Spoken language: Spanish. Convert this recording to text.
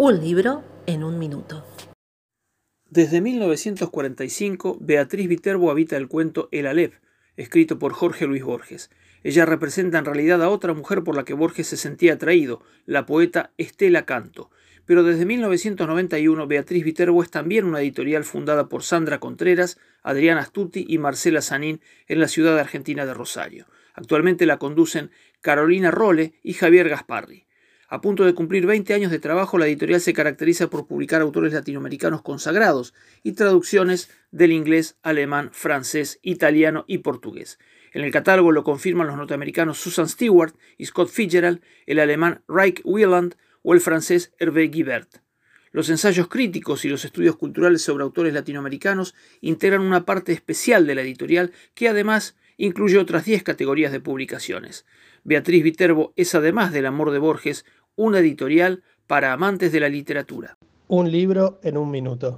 Un libro en un minuto. Desde 1945, Beatriz Viterbo habita el cuento El Aleph, escrito por Jorge Luis Borges. Ella representa en realidad a otra mujer por la que Borges se sentía atraído, la poeta Estela Canto. Pero desde 1991, Beatriz Viterbo es también una editorial fundada por Sandra Contreras, Adriana Astuti y Marcela Sanín en la ciudad argentina de Rosario. Actualmente la conducen Carolina Role y Javier Gasparri. A punto de cumplir 20 años de trabajo, la editorial se caracteriza por publicar autores latinoamericanos consagrados y traducciones del inglés, alemán, francés, italiano y portugués. En el catálogo lo confirman los norteamericanos Susan Stewart y Scott Fitzgerald, el alemán Reich Wieland o el francés Hervé Guibert. Los ensayos críticos y los estudios culturales sobre autores latinoamericanos integran una parte especial de la editorial que además incluye otras 10 categorías de publicaciones. Beatriz Viterbo es además del amor de Borges una editorial para amantes de la literatura. Un libro en un minuto.